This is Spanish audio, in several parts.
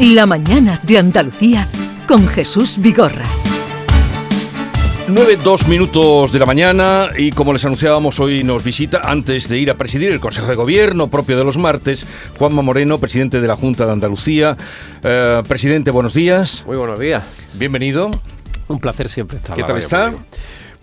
La mañana de Andalucía con Jesús Vigorra. 9, 2 minutos de la mañana y como les anunciábamos hoy nos visita antes de ir a presidir el Consejo de Gobierno propio de los martes, Juanma Moreno, presidente de la Junta de Andalucía. Eh, presidente, buenos días. Muy buenos días. Bienvenido. Un placer siempre estar. ¿Qué tal está?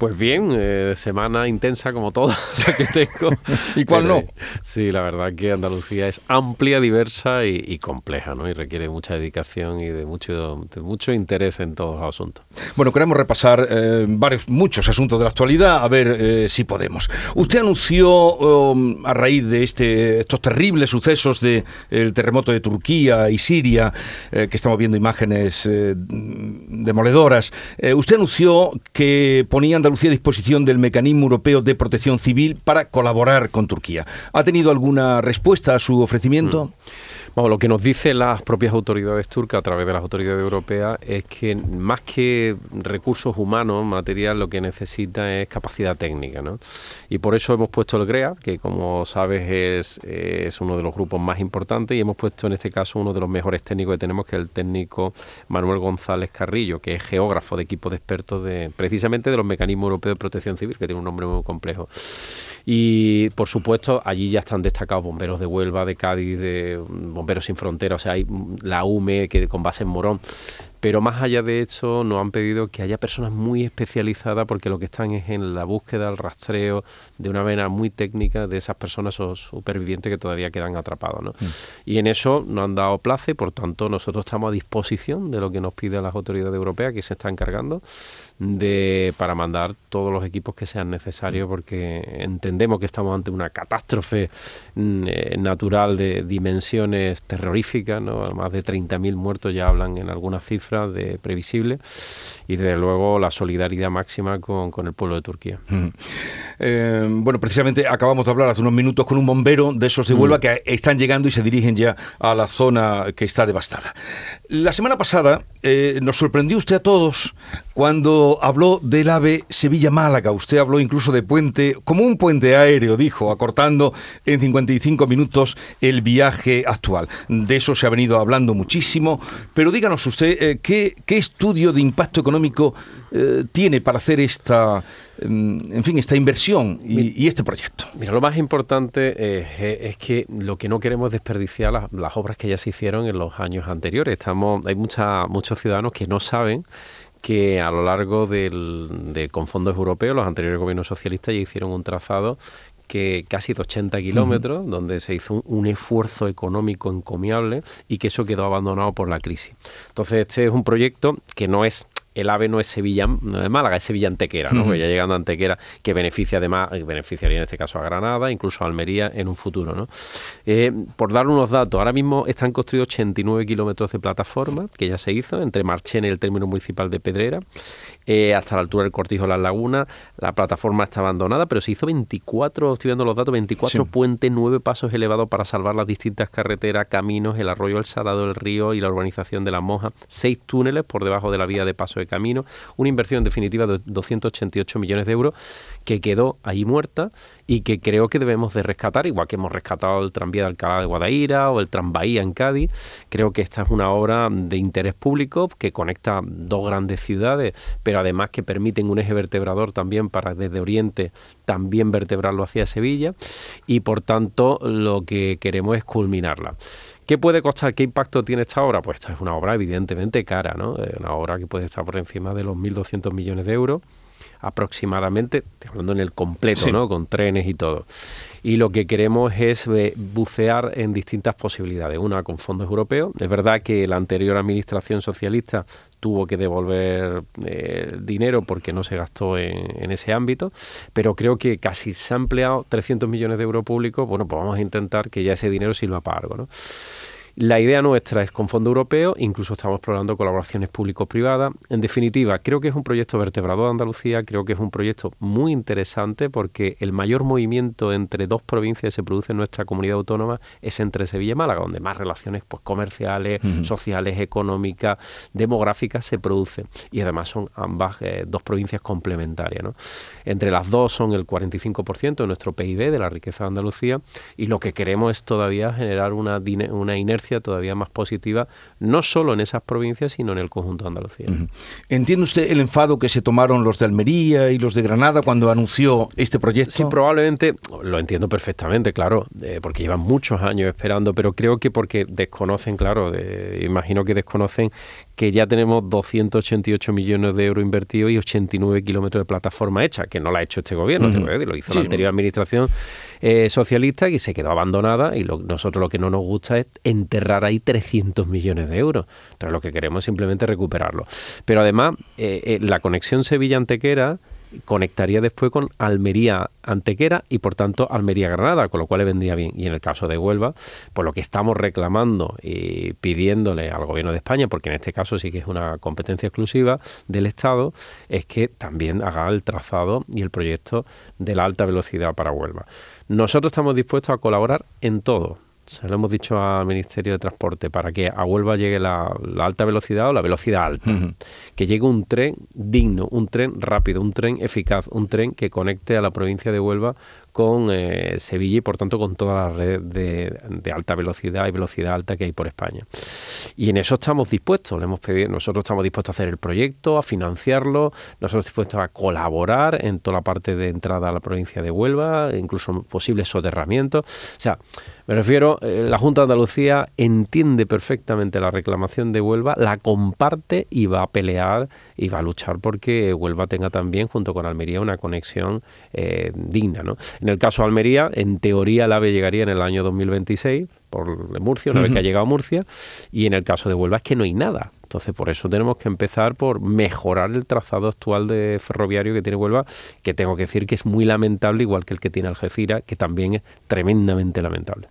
Pues bien, eh, semana intensa como toda la que tengo. ¿Y cuál no? Sí, la verdad que Andalucía es amplia, diversa y, compleja, ¿no? Y requiere mucha dedicación y de mucho, mucho interés en todos los asuntos. Bueno, queremos repasar eh, varios, muchos asuntos de la actualidad, a ver eh, si podemos. Usted anunció um, a raíz de este, estos terribles sucesos del terremoto de Turquía y Siria, que estamos viendo imágenes demoledoras, usted anunció que ponía Andalucía a disposición del Mecanismo Europeo de Protección Civil para colaborar con Turquía. ¿Ha tenido alguna respuesta a su ofrecimiento? Mm lo que nos dicen las propias autoridades turcas a través de las autoridades europeas es que más que recursos humanos, material, lo que necesita es capacidad técnica. ¿no? Y por eso hemos puesto el GREA, que como sabes es, es uno de los grupos más importantes, y hemos puesto en este caso uno de los mejores técnicos que tenemos, que es el técnico Manuel González Carrillo, que es geógrafo de equipo de expertos de precisamente de los mecanismos europeos de protección civil, que tiene un nombre muy complejo. Y por supuesto, allí ya están destacados bomberos de Huelva, de Cádiz, de Bomberos Sin Fronteras, o sea, hay la UME que con base en Morón. Pero más allá de eso, nos han pedido que haya personas muy especializadas porque lo que están es en la búsqueda, el rastreo de una vena muy técnica de esas personas o supervivientes que todavía quedan atrapados. ¿no? Mm. Y en eso nos han dado plazo y por tanto nosotros estamos a disposición de lo que nos piden las autoridades europeas que se están encargando de para mandar todos los equipos que sean necesarios porque entendemos que estamos ante una catástrofe mm, eh, natural de dimensiones terroríficas, ¿no? más de 30.000 muertos ya hablan en algunas cifras de previsible y desde luego la solidaridad máxima con, el pueblo de Turquía. Mm. Eh, bueno, precisamente acabamos de hablar hace unos minutos con un bombero de esos de Huelva mm. que están llegando y se dirigen ya a la zona que está devastada. La semana pasada eh, nos sorprendió usted a todos cuando habló del AVE Sevilla-Málaga. Usted habló incluso de puente, como un puente aéreo, dijo, acortando en 55 minutos el viaje actual. De eso se ha venido hablando muchísimo, pero díganos usted, eh, ¿qué, estudio de impacto económico eh, tiene para hacer esta, mm, en fin, esta inversión y, este proyecto? Mira, lo más importante es, que lo que no queremos es desperdiciar las, obras que ya se hicieron en los años anteriores. Estamos, hay mucha, muchos ciudadanos que no saben que a lo largo del, de, con fondos europeos, los anteriores gobiernos socialistas ya hicieron un trazado que casi de 80 kilómetros, donde se hizo un, esfuerzo económico encomiable y que eso quedó abandonado por la crisis. Entonces, este es un proyecto que no es el AVE no es Sevilla, no es Málaga, es Sevilla Antequera, ¿no? ya llegando a Antequera, que beneficia además, beneficiaría en este caso a Granada, incluso a Almería en un futuro, ¿no? Eh, por dar unos datos, ahora mismo están construidos 89 kilómetros de plataforma, que ya se hizo, entre Marchena y el término municipal de Pedrera, eh, hasta la altura del Cortijo de las Lagunas, la plataforma está abandonada, pero se hizo 24, estoy viendo los datos, 24 puentes, 9 pasos elevados para salvar las distintas carreteras, caminos, el arroyo El Salado del Río y la urbanización de La Moja, 6 túneles por debajo de la vía de paso camino, una inversión definitiva de 288 millones de euros que quedó ahí muerta y que creo que debemos de rescatar, igual que hemos rescatado el tranvía de Alcalá de Guadaira o el tranvía en Cádiz. Creo que esta es una obra de interés público que conecta dos grandes ciudades, pero además que permiten un eje vertebrador también para desde Oriente también vertebrarlo hacia Sevilla y por tanto lo que queremos es culminarla. ¿Qué puede costar? ¿Qué impacto tiene esta obra? Pues esta es una obra evidentemente cara, ¿no? Una obra que puede estar por encima de los 1.200 millones de euros aproximadamente, estoy hablando en el completo, ¿no? Con trenes y todo. Y lo que queremos es eh, bucear en distintas posibilidades. Una con fondos europeos. Es verdad que la anterior administración socialista tuvo que devolver eh, dinero porque no se gastó en, ese ámbito, pero creo que casi se han empleado 300 millones de euros públicos, bueno, pues vamos a intentar que ya ese dinero sirva para algo, ¿no? La idea nuestra es con fondo europeo, incluso estamos explorando colaboraciones público-privadas. En definitiva, creo que es un proyecto vertebrado de Andalucía, creo que es un proyecto muy interesante porque el mayor movimiento entre dos provincias que se produce en nuestra comunidad autónoma es entre Sevilla y Málaga, donde más relaciones pues, comerciales, sociales, económicas, demográficas se producen. Y además son ambas eh, dos provincias complementarias. Entre las dos son el 45% de nuestro PIB, de la riqueza de Andalucía, y lo que queremos es todavía generar una, una inercia inercia todavía más positiva, no solo en esas provincias, sino en el conjunto de Andalucía. ¿Entiende usted el enfado que se tomaron los de Almería y los de Granada cuando anunció este proyecto? Sí, probablemente, lo entiendo perfectamente, claro, porque llevan muchos años esperando, pero creo que porque desconocen, claro, imagino que desconocen que ya tenemos 288 millones de euros invertidos y 89 kilómetros de plataforma hecha, que no la ha hecho este gobierno, lo hizo la anterior administración eh, socialista y se quedó abandonada y nosotros lo que no nos gusta es enterrar ahí 300 millones de euros. Entonces lo que queremos es simplemente recuperarlo. Pero además, eh, eh, la conexión Sevilla-Antequera conectaría después con Almería Antequera y por tanto Almería Granada, con lo cual le vendría bien. Y en el caso de Huelva, por lo que estamos reclamando y pidiéndole al gobierno de España, porque en este caso sí que es una competencia exclusiva del Estado, es que también haga el trazado y el proyecto de la alta velocidad para Huelva. Nosotros estamos dispuestos a colaborar en todo se lo hemos dicho al Ministerio de Transporte, para que a Huelva llegue la, alta velocidad o la velocidad alta. Que llegue un tren digno, un tren rápido, un tren eficaz, un tren que conecte a la provincia de Huelva con eh, Sevilla y por tanto con toda la red de, alta velocidad y velocidad alta que hay por España. Y en eso estamos dispuestos, le hemos pedido, nosotros estamos dispuestos a hacer el proyecto, a financiarlo, nosotros dispuestos a colaborar en toda la parte de entrada a la provincia de Huelva, incluso posibles soterramientos. O sea, me refiero, eh, la Junta de Andalucía entiende perfectamente la reclamación de Huelva, la comparte y va a pelear y va a luchar porque Huelva tenga también, junto con Almería, una conexión eh, digna. ¿no? En el caso de Almería, en teoría el AVE llegaría en el año 2026 por Murcia, una vez que ha llegado a Murcia, y en el caso de Huelva es que no hay nada. Entonces, por eso tenemos que empezar por mejorar el trazado actual de ferroviario que tiene Huelva, que tengo que decir que es muy lamentable, igual que el que tiene Algeciras, que también es tremendamente lamentable.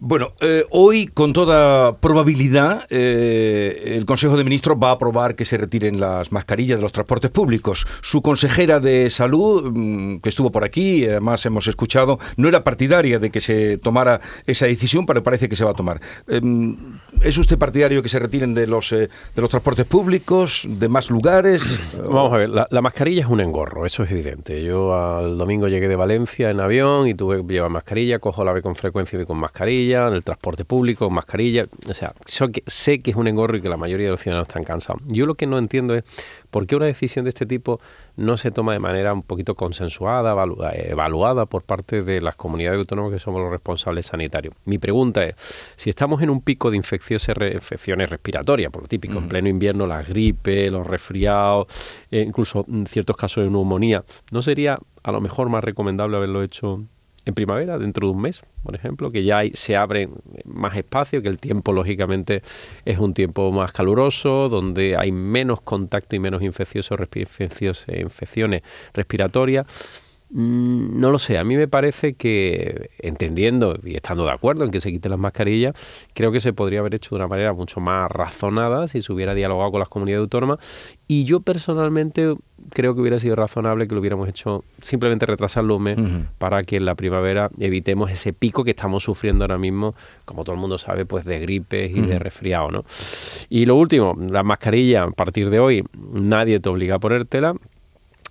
Bueno, eh, hoy con toda probabilidad eh, el Consejo de Ministros va a aprobar que se retiren las mascarillas de los transportes públicos. Su consejera de salud, mm, que estuvo por aquí, además hemos escuchado, no era partidaria de que se tomara esa decisión, pero parece que se va a tomar. Em, ¿Es usted partidario que se retiren de los, eh, de los transportes públicos, de más lugares? Vamos a ver, la, mascarilla es un engorro, eso es evidente. Yo al domingo llegué de Valencia en avión y tuve que llevar mascarilla, cojo la ave con frecuencia y con mascarilla en el transporte público, con mascarilla. O sea, sé que es un engorro y que la mayoría de los ciudadanos están cansados. Yo lo que no entiendo es por qué una decisión de este tipo no se toma de manera un poquito consensuada, evaluada por parte de las comunidades autónomas que somos los responsables sanitarios. Mi pregunta es, si estamos en un pico de infecciones, infecciones respiratorias, por lo típico, en pleno invierno, la gripe, los resfriados, eh, incluso en ciertos casos de neumonía, ¿no sería a lo mejor más recomendable haberlo hecho en primavera, dentro de un mes, por ejemplo, que ya se abre más espacio, que el tiempo lógicamente es un tiempo más caluroso, donde hay menos contacto y menos infecciones respiratorias. Mm, no lo sé, a mí me parece que, entendiendo y estando de acuerdo en que se quiten las mascarillas, creo que se podría haber hecho de una manera mucho más razonada si se hubiera dialogado con las comunidades autónomas. Y yo personalmente creo que hubiera sido razonable que lo hubiéramos hecho simplemente retrasarlo un mes para que en la primavera evitemos ese pico que estamos sufriendo ahora mismo, como todo el mundo sabe, pues de gripes y de resfriado, ¿no? Y lo último, la mascarilla, a partir de hoy, nadie te obliga a ponértela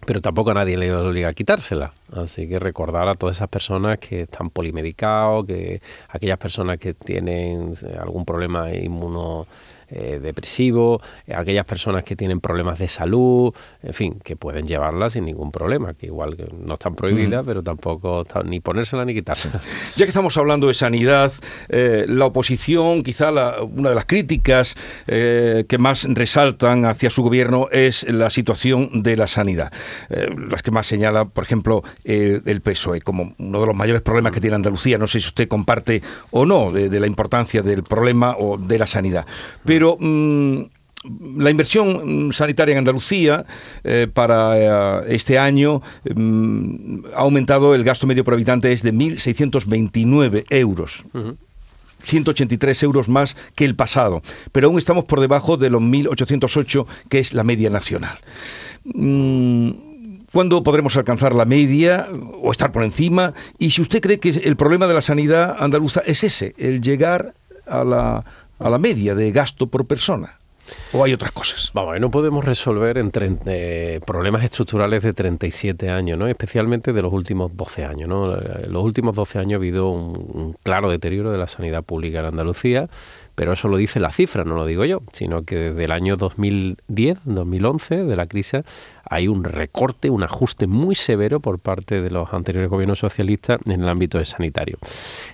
pero tampoco a nadie le obliga a quitársela. Así que recordar a todas esas personas que están polimedicados, que aquellas personas que tienen eh, algún problema inmuno eh, depresivo, eh, aquellas personas que tienen problemas de salud, en fin, que pueden llevarla sin ningún problema, que igual que no están prohibidas, pero tampoco ni ponérsela ni quitársela. Ya que estamos hablando de sanidad, eh, la oposición, quizá una de las críticas que más resaltan hacia su gobierno es la situación de la sanidad. las que más señala, por ejemplo, el PSOE como uno de los mayores problemas que tiene Andalucía. No sé si usted comparte o no de, la importancia del problema o de la sanidad. Pero mm, la inversión mm, sanitaria en Andalucía eh, para eh, este año mm, ha aumentado, el gasto medio por habitante es de 1.629 euros. 183 euros más que el pasado, pero aún estamos por debajo de los 1.808 que es la media nacional. ¿Cuándo podremos alcanzar la media o estar por encima? Y si usted cree que el problema de la sanidad andaluza es ese, el llegar a la, a la media de gasto por persona. ¿O hay otras cosas? Vamos, no podemos resolver entre eh, problemas estructurales de 37 años, ¿no? especialmente de los últimos 12 años. ¿no? En los últimos 12 años ha habido un claro deterioro de la sanidad pública en Andalucía pero eso lo dice la cifra, no lo digo yo, sino que desde el año 2010, 2011, de la crisis, hay un recorte, un ajuste muy severo por parte de los anteriores gobiernos socialistas en el ámbito de sanitario.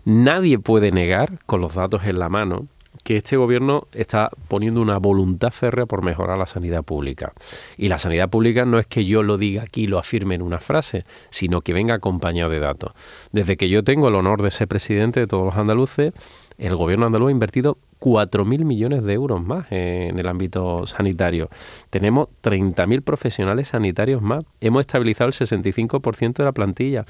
Nadie puede negar, con los datos en la mano, que este gobierno está poniendo una voluntad férrea por mejorar la sanidad pública. Y la sanidad pública no es que yo lo diga aquí y lo afirme en una frase, sino que venga acompañado de datos. Desde que yo tengo el honor de ser presidente de todos los andaluces, el gobierno andaluz ha invertido 4.000 millones de euros más en el ámbito sanitario. Tenemos 30.000 profesionales sanitarios más. Hemos estabilizado el 65% de la plantilla.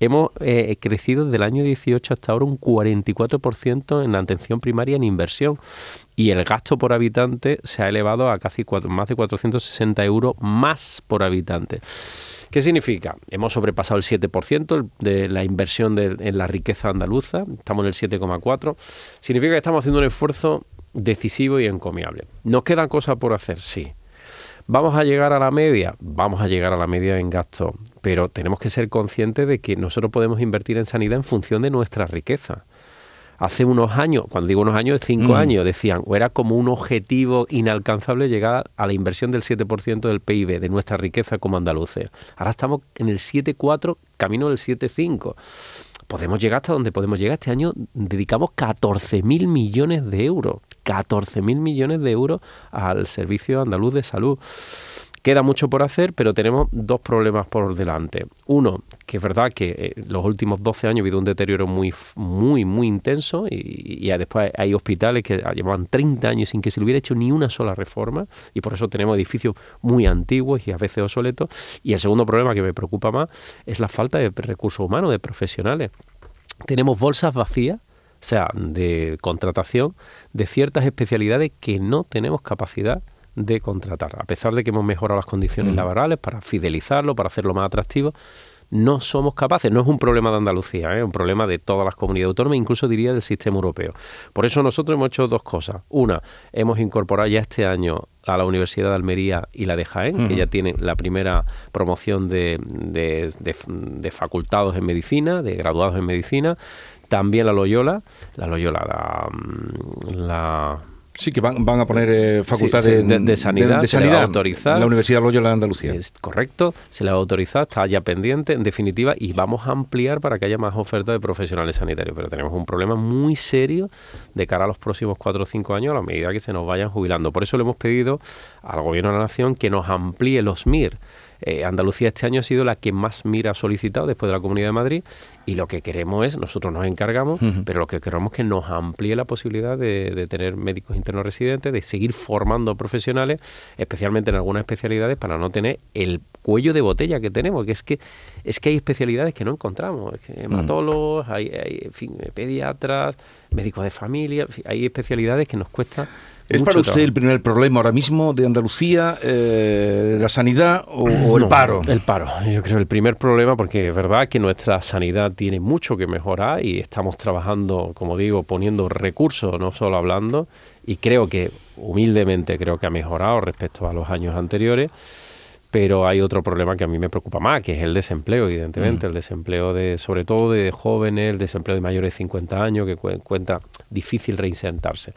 Hemos eh, crecido desde el año 18 hasta ahora un 44% en la atención primaria en inversión. Y el gasto por habitante se ha elevado a casi más de 460 euros más por habitante. ¿Qué significa? Hemos sobrepasado el 7% de la inversión en la riqueza andaluza, estamos en el 7,4%. Significa que estamos haciendo un esfuerzo decisivo y encomiable. ¿Nos quedan cosas por hacer? Sí. ¿Vamos a llegar a la media? Vamos a llegar a la media en gasto, pero tenemos que ser conscientes de que nosotros podemos invertir en sanidad en función de nuestra riqueza hace unos años, cuando digo unos años, cinco mm. años, decían, o era como un objetivo inalcanzable llegar a la inversión del 7% del PIB, de nuestra riqueza como andaluces. Ahora estamos en el 7,4, camino del 7,5 podemos llegar hasta donde podemos llegar. Este año dedicamos 14.000 millones de euros, 14.000 millones de euros al Servicio Andaluz de Salud. Queda mucho por hacer, pero tenemos dos problemas por delante. Uno, que es verdad que en eh, los últimos 12 años ha habido un deterioro muy, muy, muy intenso y, después hay hospitales que llevaban 30 años sin que se le hubiera hecho ni una sola reforma y por eso tenemos edificios muy antiguos y a veces obsoletos. Y el segundo problema que me preocupa más es la falta de recursos humanos, de profesionales. Tenemos bolsas vacías o sea, de contratación de ciertas especialidades que no tenemos capacidad de contratar. A pesar de que hemos mejorado las condiciones mm. laborales para fidelizarlo, para hacerlo más atractivo, no somos capaces. No es un problema de Andalucía, es ¿eh? un problema de todas las comunidades autónomas, incluso diría del sistema europeo. Por eso nosotros hemos hecho dos cosas. Una, hemos incorporado ya este año a la Universidad de Almería y la de Jaén, que ya tienen la primera promoción de, de, de, facultados en medicina, de graduados en medicina. También la Loyola, la Loyola, la, la Sí, que van, van a poner eh, facultades de, sanidad, de, sanidad autorizar. La Universidad Loyola de Andalucía. Es correcto, se le va a autorizar, está ya pendiente, en definitiva, y vamos a ampliar para que haya más oferta de profesionales sanitarios. Pero tenemos un problema muy serio de cara a los próximos cuatro o cinco años a la medida que se nos vayan jubilando. Por eso le hemos pedido al Gobierno de la Nación que nos amplíe los MIR eh, Andalucía este año ha sido la que más mira ha solicitado después de la Comunidad de Madrid y lo que queremos es, nosotros nos encargamos, pero lo que queremos es que nos amplíe la posibilidad de, tener médicos internos residentes, de seguir formando profesionales, especialmente en algunas especialidades, para no tener el cuello de botella que tenemos, que es que es que hay especialidades que no encontramos, hematólogos, hay, hay pediatras, médicos de familia, hay especialidades que nos cuesta ¿Es para usted el primer problema ahora mismo de Andalucía, eh, la sanidad o, el paro? El paro, yo creo el primer problema porque es verdad que nuestra sanidad tiene mucho que mejorar y estamos trabajando, como digo, poniendo recursos, no solo hablando, y creo que humildemente creo que ha mejorado respecto a los años anteriores pero hay otro problema que a mí me preocupa más, que es el desempleo, evidentemente, mm. el desempleo de, sobre todo de jóvenes, el desempleo de mayores de 50 años, que cuenta difícil reinsertarse.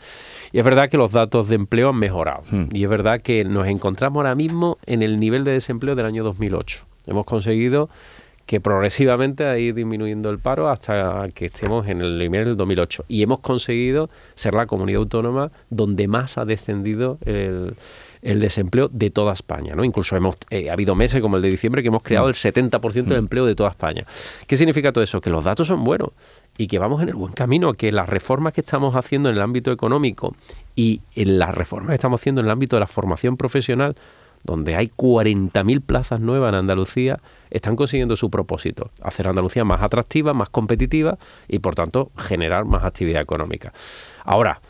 Y es verdad que los datos de empleo han mejorado, mm. y es verdad que nos encontramos ahora mismo en el nivel de desempleo del año 2008. Hemos conseguido que progresivamente ha ido disminuyendo el paro hasta que estemos en el nivel del 2008. Y hemos conseguido ser la comunidad autónoma donde más ha descendido el el desempleo de toda España. ¿no? Incluso hemos eh, ha habido meses como el de diciembre que hemos creado el 70% del mm. empleo de toda España. ¿Qué significa todo eso? Que los datos son buenos y que vamos en el buen camino, que las reformas que estamos haciendo en el ámbito económico y en las reformas que estamos haciendo en el ámbito de la formación profesional, donde hay 40.000 plazas nuevas en Andalucía, están consiguiendo su propósito, hacer Andalucía más atractiva, más competitiva y por tanto generar más actividad económica. Ahora,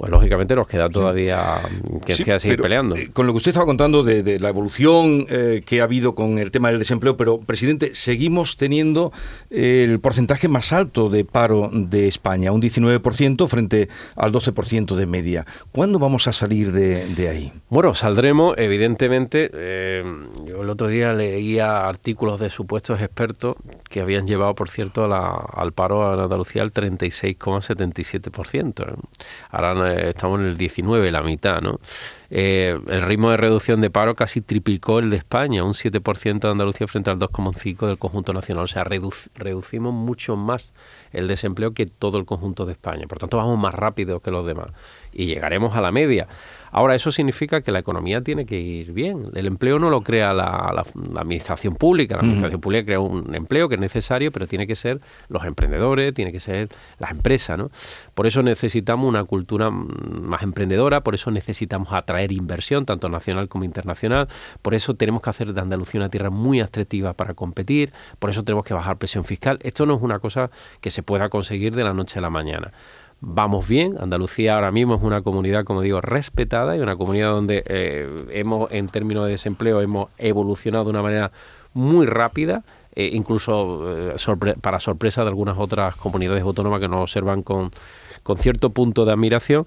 pues lógicamente nos queda todavía que, seguir peleando. Eh, con lo que usted estaba contando de, la evolución eh, que ha habido con el tema del desempleo, pero presidente, seguimos teniendo el porcentaje más alto de paro de España, un 19% frente al 12% de media. ¿Cuándo vamos a salir de, ahí? Bueno, saldremos, evidentemente. Eh, yo el otro día leía artículos de supuestos expertos que habían llevado, por cierto, al paro en Andalucía al 36,77%. Ahora estamos en el 19, la mitad, ¿no? Eh, el ritmo de reducción de paro casi triplicó el de España, un 7% de Andalucía frente al 2,5% del conjunto nacional. O sea, reducimos mucho más el desempleo que todo el conjunto de España. Por tanto, vamos más rápido que los demás y llegaremos a la media. Ahora, eso significa que la economía tiene que ir bien. El empleo no lo crea la, administración pública. La administración pública crea un empleo que es necesario, pero tiene que ser los emprendedores, tiene que ser las empresas. ¿no? Por eso necesitamos una cultura más emprendedora, por eso necesitamos atraer inversión, tanto nacional como internacional. Por eso tenemos que hacer de Andalucía una tierra muy atractiva para competir. Por eso tenemos que bajar presión fiscal. Esto no es una cosa que se pueda conseguir de la noche a la mañana vamos bien. Andalucía ahora mismo es una comunidad, como digo, respetada y una comunidad donde eh, hemos, en términos de desempleo, hemos evolucionado de una manera muy rápida. Eh, incluso eh, para sorpresa de algunas otras comunidades autónomas que nos observan con, con cierto punto de admiración,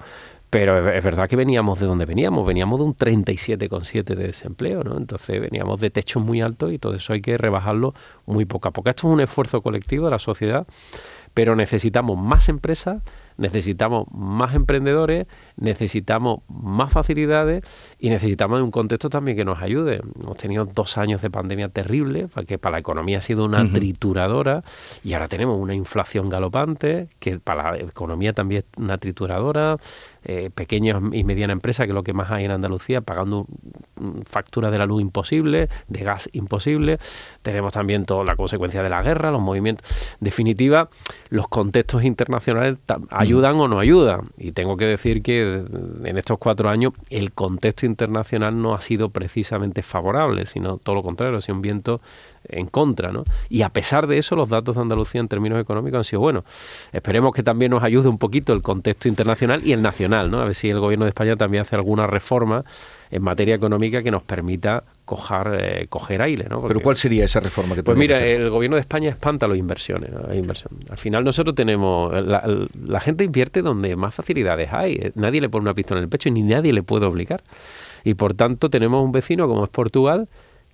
pero es, verdad que veníamos de donde veníamos, veníamos de un 37,7 de desempleo, ¿no? Entonces veníamos de techos muy altos y todo eso hay que rebajarlo muy poco a poco. Esto es un esfuerzo colectivo de la sociedad, pero necesitamos más empresas, necesitamos más emprendedores, necesitamos más facilidades y necesitamos un contexto también que nos ayude. Hemos tenido dos años de pandemia terrible, porque para la economía ha sido una trituradora y ahora tenemos una inflación galopante, que para la economía también es una trituradora eh, pequeñas y medianas empresas, que es lo que más hay en Andalucía, pagando facturas de la luz imposible, de gas imposible. Tenemos también toda la consecuencia de la guerra, los movimientos. En definitiva, los contextos internacionales ayudan o no ayudan. Y tengo que decir que en estos cuatro años el contexto internacional no ha sido precisamente favorable, sino todo lo contrario, ha sido un viento en contra. ¿no? Y a pesar de eso, los datos de Andalucía en términos económicos han sido buenos. Esperemos que también nos ayude un poquito el contexto internacional y el nacional, ¿no? a ver si el gobierno de España también hace alguna reforma en materia económica que nos permita cojar, eh, coger aire. ¿no? ¿Pero cuál sería esa reforma que Pues mira, el gobierno de España espanta las inversiones. Inversión. Al final nosotros tenemos... La, la, gente invierte donde más facilidades hay. Nadie le pone una pistola en el pecho y ni nadie le puede obligar. Y por tanto tenemos un vecino como es Portugal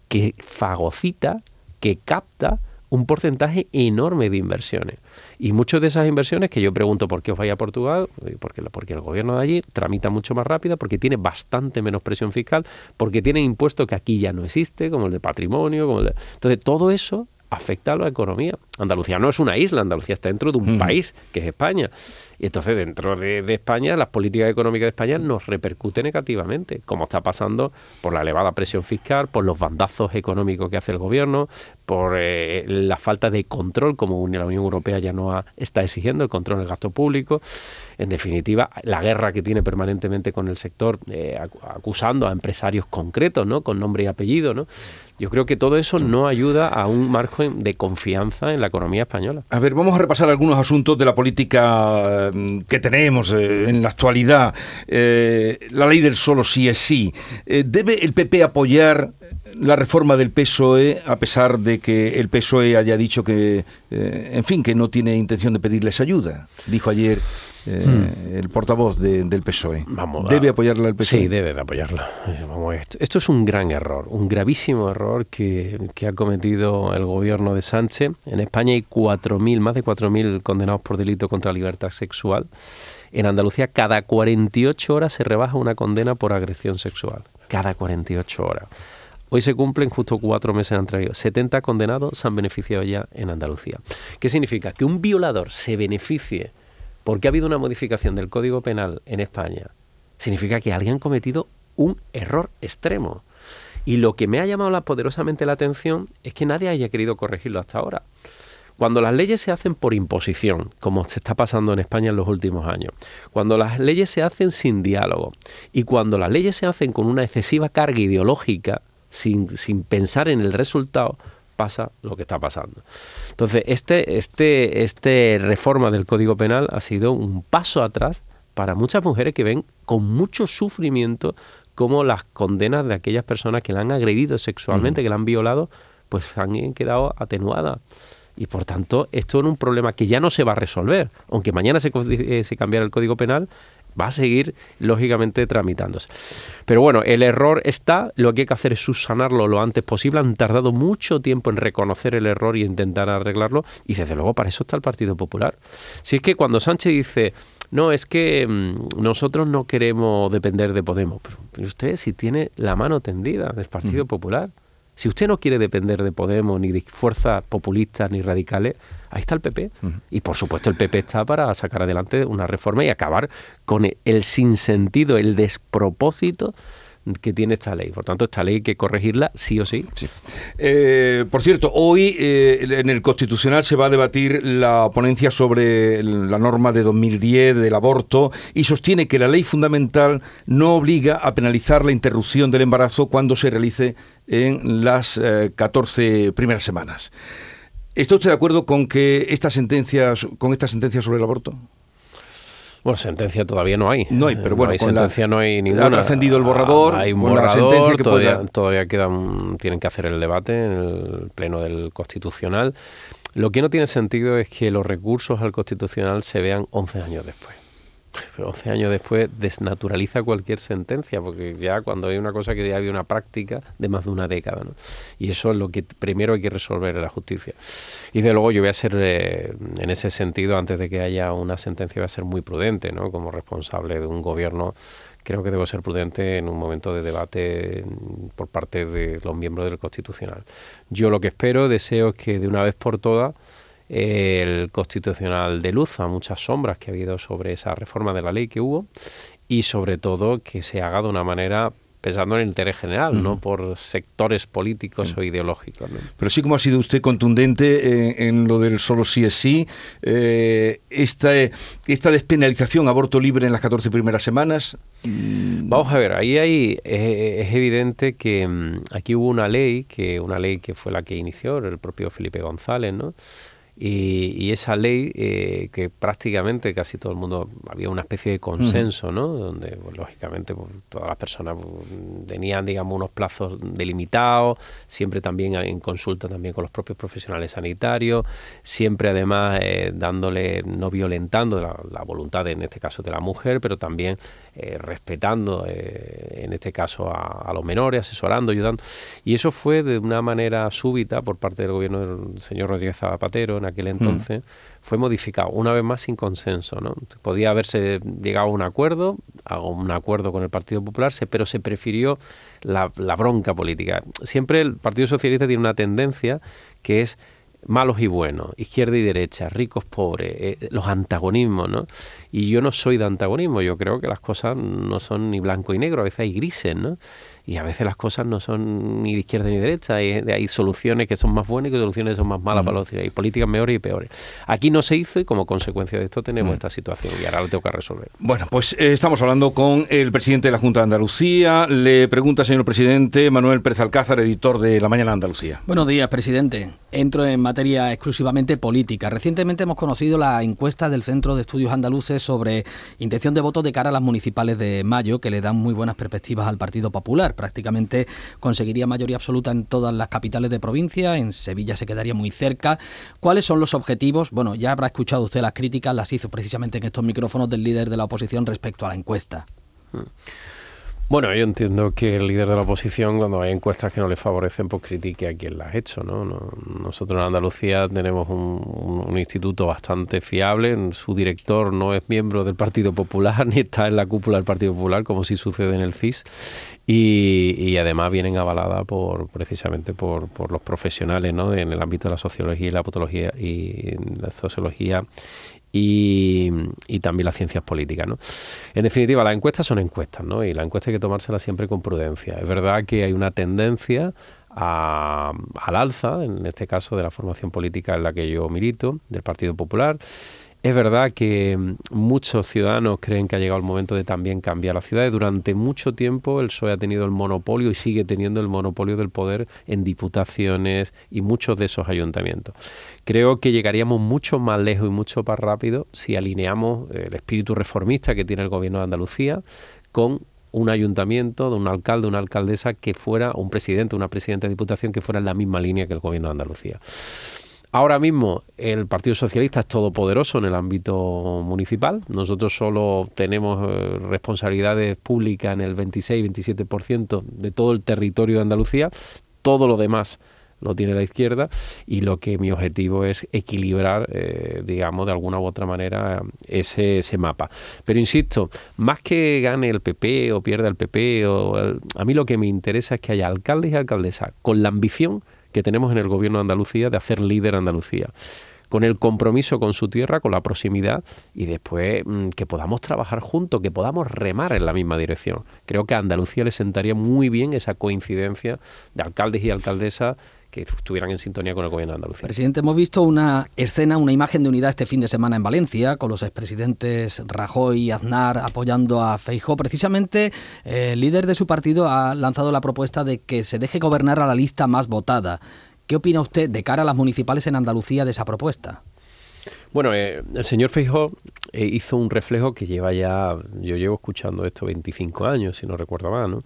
que fagocita que capta un porcentaje enorme de inversiones. Y muchas de esas inversiones que yo pregunto por qué os vais a Portugal, porque, porque el gobierno de allí tramita mucho más rápido, porque tiene bastante menos presión fiscal, porque tiene impuestos que aquí ya no existe, como el de patrimonio, como el de... Entonces, todo eso afecta a la economía. Andalucía no es una isla, Andalucía está dentro de un país, que es España. Y entonces dentro de, España, las políticas económicas de España nos repercuten negativamente, como está pasando por la elevada presión fiscal, por los bandazos económicos que hace el gobierno, por eh, la falta de control, como la Unión Europea ya no está exigiendo, el control del gasto público. En definitiva, la guerra que tiene permanentemente con el sector, eh, acusando a empresarios concretos, ¿no? con nombre y apellido. ¿no? Yo creo que todo eso no ayuda a un margen de confianza en la economía española. A ver, vamos a repasar algunos asuntos de la política mm, que tenemos eh, en la actualidad. Eh, la ley del solo sí es sí. ¿Debe el PP apoyar la reforma del PSOE, a pesar de que el PSOE haya dicho que, en fin, que no tiene intención de pedirles ayuda? Dijo ayer eh, hmm. el portavoz del PSOE. ¿Debe apoyarla el PSOE? Sí, debe de apoyarla. esto, es un gran error, un gravísimo error que, ha cometido el gobierno de Sánchez. En España hay 4.000, más de 4.000 condenados por delito contra la libertad sexual. En Andalucía cada 48 horas se rebaja una condena por agresión sexual. Cada 48 horas. Hoy se cumplen justo cuatro meses entre 70 condenados se han beneficiado ya en Andalucía. ¿Qué significa? Que un violador se beneficie porque ha habido una modificación del Código Penal en España, significa que alguien ha cometido un error extremo. Y lo que me ha llamado poderosamente la atención es que nadie haya querido corregirlo hasta ahora. Cuando las leyes se hacen por imposición, como se está pasando en España en los últimos años, cuando las leyes se hacen sin diálogo y cuando las leyes se hacen con una excesiva carga ideológica, sin, sin pensar en el resultado, pasa lo que está pasando. Entonces, este, este, este reforma del Código Penal ha sido un paso atrás para muchas mujeres que ven con mucho sufrimiento cómo las condenas de aquellas personas que la han agredido sexualmente, que la han violado, pues han quedado atenuadas. Y por tanto, esto es un problema que ya no se va a resolver. Aunque mañana se, eh, se cambiara el Código Penal, va a seguir lógicamente tramitándose. Pero bueno, el error está, lo que hay que hacer es subsanarlo lo antes posible. Han tardado mucho tiempo en reconocer el error y intentar arreglarlo y desde luego para eso está el Partido Popular. Si es que cuando Sánchez dice, no, es que mm, nosotros no queremos depender de Podemos, pero, usted si tiene la mano tendida del Partido Popular, si usted no quiere depender de Podemos, ni de fuerzas populistas, ni radicales, ahí está el PP. Y por supuesto el PP está para sacar adelante una reforma y acabar con el sinsentido, el despropósito que tiene esta ley. Por tanto, esta ley hay que corregirla sí o sí. Eh, por cierto, hoy eh, en el Constitucional se va a debatir la ponencia sobre la norma de 2010 del aborto y sostiene que la ley fundamental no obliga a penalizar la interrupción del embarazo cuando se realice en las 14 eh, primeras semanas. ¿Está usted de acuerdo con que estas sentencias, con esta sentencia sobre el aborto? Bueno, sentencia todavía no hay. No hay, pero bueno, con sentencia no hay ninguna. Ha trascendido el borrador. hay un borrador, todavía, todavía quedan, tienen que hacer el debate en el pleno del Constitucional. Lo que no tiene sentido es que los recursos al Constitucional se vean 11 años después. 11 años después desnaturaliza cualquier sentencia, porque ya cuando hay una cosa que ya había una práctica de más de una década, ¿no? Y eso es lo que primero hay que resolver en la justicia. Y de luego yo voy a ser, eh, en ese sentido, antes de que haya una sentencia, voy a ser muy prudente, ¿no? Como responsable de un gobierno creo que debo ser prudente en un momento de debate por parte de los miembros del Constitucional. Yo lo que espero, deseo que de una vez por todas el constitucional de luz a muchas sombras que ha habido sobre esa reforma de la ley que hubo y sobre todo que se haga de una manera pensando en el interés general, no por sectores políticos o ideológicos. Pero sí como ha sido usted contundente en, lo del solo sí es sí, eh, esta, esta despenalización, aborto libre en las 14 primeras semanas. Mm. Vamos a ver, ahí hay, es, evidente que mm, aquí hubo una ley, que una ley que fue la que inició el propio Felipe González, ¿no? Y, esa ley, eh, que prácticamente casi todo el mundo, había una especie de consenso, ¿no? Donde, pues, lógicamente, pues, todas las personas pues, tenían, digamos, unos plazos delimitados, siempre también en consulta también con los propios profesionales sanitarios, siempre además eh, dándole, no violentando la, voluntad, en este caso, de la mujer, pero también eh, respetando, en este caso, a, a, los menores, asesorando, ayudando. Y eso fue de una manera súbita por parte del gobierno del señor Rodríguez Zapatero, en aquel entonces, fue modificado, una vez más sin consenso. ¿no? Podía haberse llegado a un acuerdo, a un acuerdo con el Partido Popular, pero se prefirió la, la bronca política. Siempre el Partido Socialista tiene una tendencia que es malos y buenos, izquierda y derecha, ricos, pobres, eh, los antagonismos, ¿no? Y yo no soy de antagonismo, yo creo que las cosas no son ni blanco y negro, a veces hay grises, ¿no? Y a veces las cosas no son ni de izquierda ni de derecha, hay, hay soluciones que son más buenas y soluciones que son más malas para los hay políticas mejores y peores. Aquí no se hizo y como consecuencia de esto tenemos esta situación y ahora lo tengo que resolver. Bueno, pues eh, estamos hablando con el presidente de la Junta de Andalucía. Le pregunta, señor presidente, Manuel Pérez Alcázar, editor de La Mañana Andalucía. Buenos días, presidente. Entro en materia exclusivamente política. Recientemente hemos conocido la encuesta del Centro de Estudios Andaluces sobre intención de voto de cara a las municipales de mayo, que le dan muy buenas perspectivas al Partido Popular prácticamente conseguiría mayoría absoluta en todas las capitales de provincia, en Sevilla se quedaría muy cerca. ¿Cuáles son los objetivos? Bueno, ya habrá escuchado usted las críticas, las hizo precisamente en estos micrófonos del líder de la oposición respecto a la encuesta. Hmm. Bueno, yo entiendo que el líder de la oposición, cuando hay encuestas que no le favorecen, pues critique a quien las ha hecho. ¿no? nosotros en Andalucía tenemos un, instituto bastante fiable. Su director no es miembro del Partido Popular ni está en la cúpula del Partido Popular, como si sucede en el CIS. Y, además vienen avaladas por precisamente por, por los profesionales ¿no? en el ámbito de la sociología y la patología y la sociología y, también las ciencias políticas. ¿no? En definitiva, las encuestas son encuestas, ¿no? y la encuesta hay que tomárselas siempre con prudencia. Es verdad que hay una tendencia al alza, en este caso de la formación política en la que yo milito, del Partido Popular, Es verdad que mm, muchos ciudadanos creen que ha llegado el momento de también cambiar la ciudad. Durante mucho tiempo el PSOE ha tenido el monopolio y sigue teniendo el monopolio del poder en diputaciones y muchos de esos ayuntamientos. Creo que llegaríamos mucho más lejos y mucho más rápido si alineamos el espíritu reformista que tiene el gobierno de Andalucía con un ayuntamiento, de un alcalde, una alcaldesa que fuera, un presidente, una presidenta de diputación que fuera en la misma línea que el gobierno de Andalucía. Ahora mismo el Partido Socialista es todopoderoso en el ámbito municipal. Nosotros solo tenemos eh, responsabilidades públicas en el 26-27% de todo el territorio de Andalucía. Todo lo demás lo tiene la izquierda y lo que mi objetivo es equilibrar, eh, digamos, de alguna u otra manera ese, mapa. Pero insisto, más que gane el PP o pierda el PP, o a mí lo que me interesa es que haya alcaldes y alcaldesas con la ambición que tenemos en el gobierno de Andalucía de hacer líder Andalucía con el compromiso con su tierra, con la proximidad y después mm, que podamos trabajar juntos, que podamos remar en la misma dirección. Creo que a Andalucía le sentaría muy bien esa coincidencia de alcaldes y alcaldesas que estuvieran en sintonía con el gobierno de Andalucía. Presidente, hemos visto una escena, una imagen de unidad este fin de semana en Valencia, con los expresidentes Rajoy y Aznar apoyando a Feijó. Precisamente, eh, el líder de su partido ha lanzado la propuesta de que se deje gobernar a la lista más votada. ¿Qué opina usted de cara a las municipales en Andalucía de esa propuesta? Bueno, eh, el señor Feijó eh, hizo un reflejo que lleva ya, yo llevo escuchando esto 25 años, si no recuerdo mal, ¿no?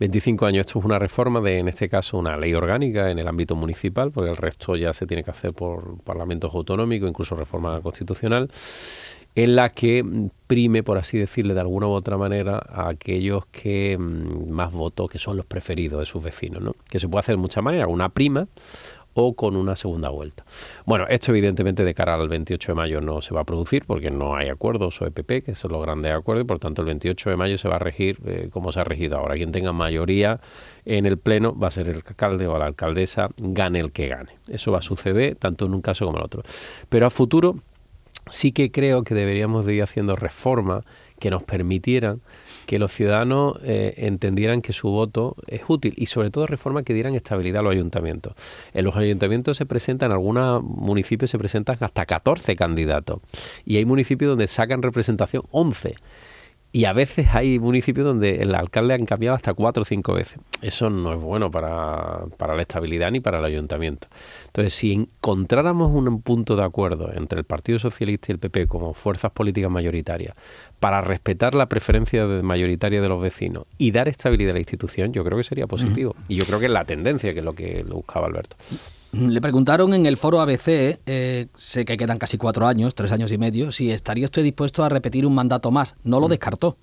25 años, esto es una reforma de, en este caso, una ley orgánica en el ámbito municipal, porque el resto ya se tiene que hacer por parlamentos autonómicos, incluso reforma constitucional, en la que prime, por así decirle, de alguna u otra manera, a aquellos que mm, más votó, que son los preferidos de sus vecinos, ¿no? Que se puede hacer de muchas maneras, una prima, o con una segunda vuelta. Bueno, esto evidentemente de cara al 28 de mayo no se va a producir porque no hay acuerdos o EPP, que son los grandes acuerdos, y por tanto el 28 de mayo se va a regir eh, como se ha regido ahora. Quien tenga mayoría en el Pleno va a ser el alcalde o la alcaldesa, gane el que gane. Eso va a suceder tanto en un caso como en el otro. Pero a futuro sí que creo que deberíamos de ir haciendo reformas que nos permitieran que los ciudadanos eh, entendieran que su voto es útil y sobre todo reformas que dieran estabilidad a los ayuntamientos. En los ayuntamientos se presentan, en algunos municipios se presentan hasta 14 candidatos y hay municipios donde sacan representación 11. Y a veces hay municipios donde el alcalde han cambiado hasta cuatro o cinco veces. Eso no es bueno para, para, la estabilidad ni para el ayuntamiento. Entonces, si encontráramos un punto de acuerdo entre el Partido Socialista y el PP como fuerzas políticas mayoritarias para respetar la preferencia mayoritaria de los vecinos y dar estabilidad a la institución, yo creo que sería positivo. Y yo creo que es la tendencia, que es lo que buscaba Alberto. Le preguntaron en el foro ABC, eh, sé que quedan casi cuatro años, tres años y medio, si estaría usted dispuesto a repetir un mandato más. No lo mm. descartó.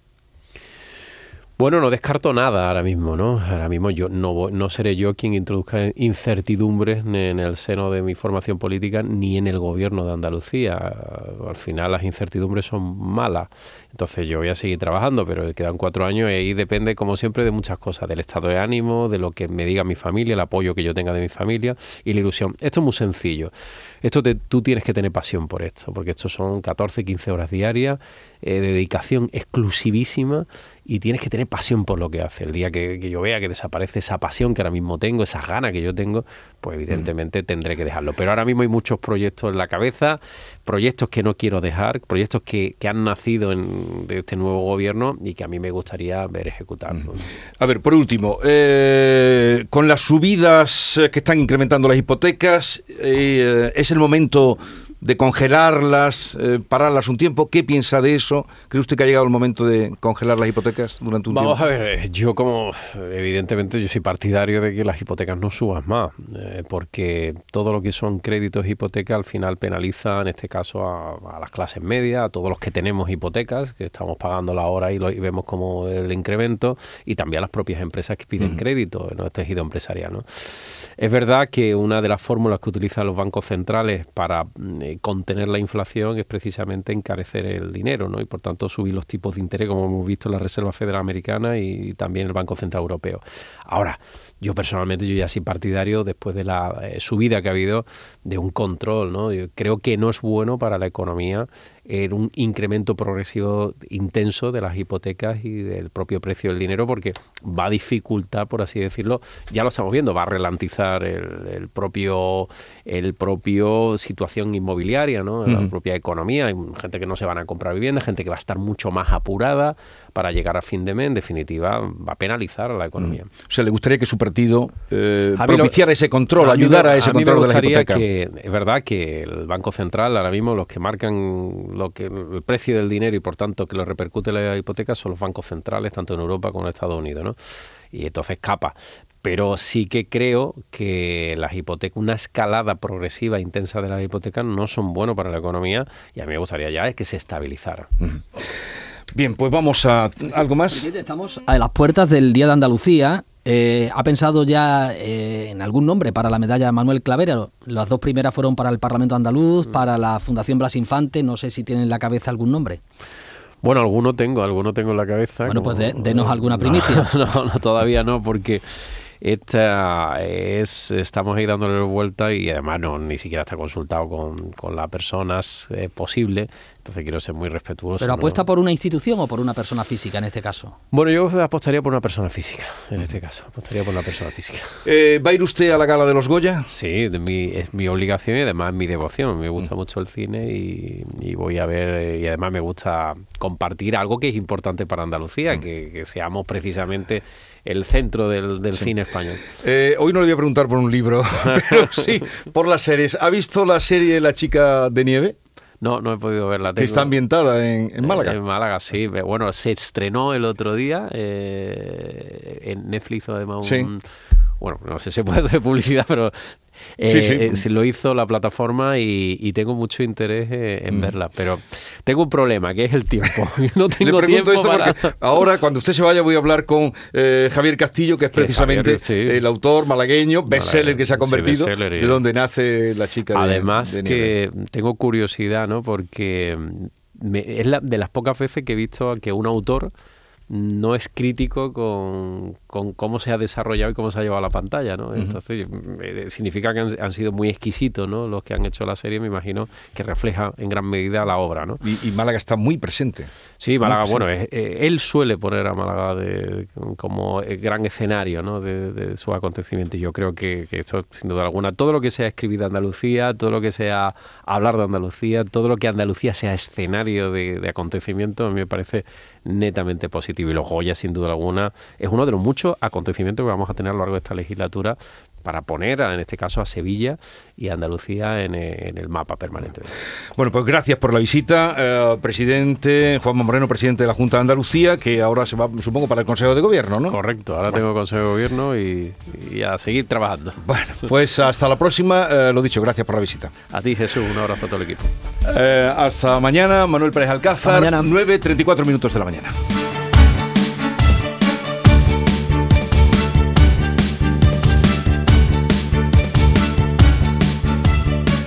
Bueno, no descarto nada ahora mismo, ¿no? Ahora mismo yo no, no seré yo quien introduzca incertidumbres en el seno de mi formación política ni en el gobierno de Andalucía. Al final las incertidumbres son malas. Entonces yo voy a seguir trabajando, pero quedan cuatro años y ahí depende, como siempre, de muchas cosas, del estado de ánimo, de lo que me diga mi familia, el apoyo que yo tenga de mi familia y la ilusión. Esto es muy sencillo. Esto tú tienes que tener pasión por esto, porque esto son 14, 15 horas diarias eh, de dedicación exclusivísima y tienes que tener pasión por lo que hace. El día que, yo vea que desaparece esa pasión que ahora mismo tengo, esas ganas que yo tengo, pues evidentemente mm. tendré que dejarlo. Pero ahora mismo hay muchos proyectos en la cabeza, proyectos que no quiero dejar, proyectos que, que han nacido en, de este nuevo gobierno y que a mí me gustaría ver ejecutarlos. Mm. A ver, por último, eh, con las subidas que están incrementando las hipotecas, eh, es el momento de congelarlas, eh, pararlas un tiempo. ¿Qué piensa de eso? ¿Cree usted que ha llegado el momento de congelar las hipotecas durante un tiempo? Vamos a ver, yo como evidentemente yo soy partidario de que las hipotecas no suban más, eh, porque todo lo que son créditos hipotecas al final penaliza, en este caso, a, las clases medias, a todos los que tenemos hipotecas, que estamos pagando la hora y, lo, vemos como el incremento, y también a las propias empresas que piden crédito en el tejido empresarial. ¿no? Es verdad que una de las fórmulas que utilizan los bancos centrales para mm, contener la inflación es precisamente encarecer el dinero, ¿no? Y por tanto subir los tipos de interés, como hemos visto en la Reserva Federal Americana y también el Banco Central Europeo. Ahora, yo personalmente, yo ya soy partidario, después de la eh, subida que ha habido, de un control, ¿no? Creo que no es bueno para la economía en un incremento progresivo intenso de las hipotecas y del propio precio del dinero, porque va a dificultar, por así decirlo, ya lo estamos viendo, va a ralentizar el, propio el propio situación inmobiliaria, ¿no? la propia economía. Hay gente que no se van a comprar vivienda, gente que va a estar mucho más apurada para llegar a fin de mes. En definitiva, va a penalizar a la economía. O sea, le gustaría que su partido eh, propiciara ese control, ayudara a ese control de la hipoteca. Que, es verdad que el Banco Central ahora mismo los que marcan lo que el precio del dinero y por tanto que lo repercute la hipoteca son los bancos centrales tanto en Europa como en Estados Unidos, ¿no? Y entonces capa pero sí que creo que las hipotecas, una escalada progresiva intensa de las hipotecas no son buenos para la economía y a mí me gustaría ya es que se estabilizara. Bien, pues vamos a algo más. Estamos a las puertas del Día de Andalucía. Eh, ¿Ha pensado ya eh, en algún nombre para la medalla Manuel Clavera? Las dos primeras fueron para el Parlamento Andaluz, mm. para la Fundación Blas Infante. No sé si tienen en la cabeza algún nombre. Bueno, alguno tengo, alguno tengo en la cabeza. Bueno, pues denos alguna primicia. no, no, todavía no, porque esta es, estamos ahí dándole vuelta y además no ni siquiera está consultado con, con las personas eh, posible. Entonces quiero ser muy respetuoso. ¿Pero apuesta por una institución o por una persona física en este caso? Bueno, yo apostaría por una persona física en este caso. Apostaría por una persona física. Eh, ¿Va a ir usted a la gala de los Goya? Sí, de mi, es mi obligación y además mi devoción. Me gusta mm. mucho el cine y, y, voy a ver, eh, y además me gusta compartir algo que es importante para Andalucía, mm. que, que seamos precisamente el centro del, cine español. Eh, hoy no le voy a preguntar por un libro, pero sí por las series. ¿Ha visto la serie La chica de nieve? No, no he podido verla. Que está ambientada en, Málaga. En Málaga, sí. Bueno, se estrenó el otro día eh, en Netflix, además, un, bueno, no sé si puede hacer publicidad, pero eh, se lo hizo la plataforma y, tengo mucho interés eh, en mm. verla. Pero tengo un problema, que es el tiempo. No tengo tiempo ahora, cuando usted se vaya, voy a hablar con eh, Javier Castillo, que es precisamente el autor malagueño, bestseller que se ha convertido, de donde nace la chica. Además, que tengo curiosidad, ¿no? Porque es la, de las pocas veces que he visto que un autor no es crítico con, cómo se ha desarrollado y cómo se ha llevado a la pantalla, ¿no? Entonces, eh, significa que han, sido muy exquisitos, ¿no? Los que han hecho la serie, me imagino, que refleja en gran medida la obra, ¿no? Y, Málaga está muy presente. Sí, Málaga, bueno, eh, él suele poner a Málaga de, como gran escenario, ¿no? De, su acontecimiento. Y yo creo que, esto, sin duda alguna, todo lo que sea escribir de Andalucía, todo lo que sea hablar de Andalucía, todo lo que Andalucía sea escenario de, de acontecimiento, a mí me parece netamente positivo. Y los Goya, sin duda alguna, es uno de los muchos acontecimientos que vamos a tener a lo largo de esta legislatura para poner, en este caso, a Sevilla y a Andalucía en, el mapa permanente. Bueno, pues gracias por la visita, eh, presidente Juan Moreno, presidente de la Junta de Andalucía, que ahora se va, supongo, para el Consejo de Gobierno, ¿no? Correcto, ahora tengo Consejo de Gobierno y, a seguir trabajando. Bueno, pues hasta la próxima, eh, lo dicho, gracias por la visita. A ti, Jesús, un abrazo a todo el equipo. Eh, hasta mañana, Manuel Pérez Alcázar, 9.34 minutos de la mañana.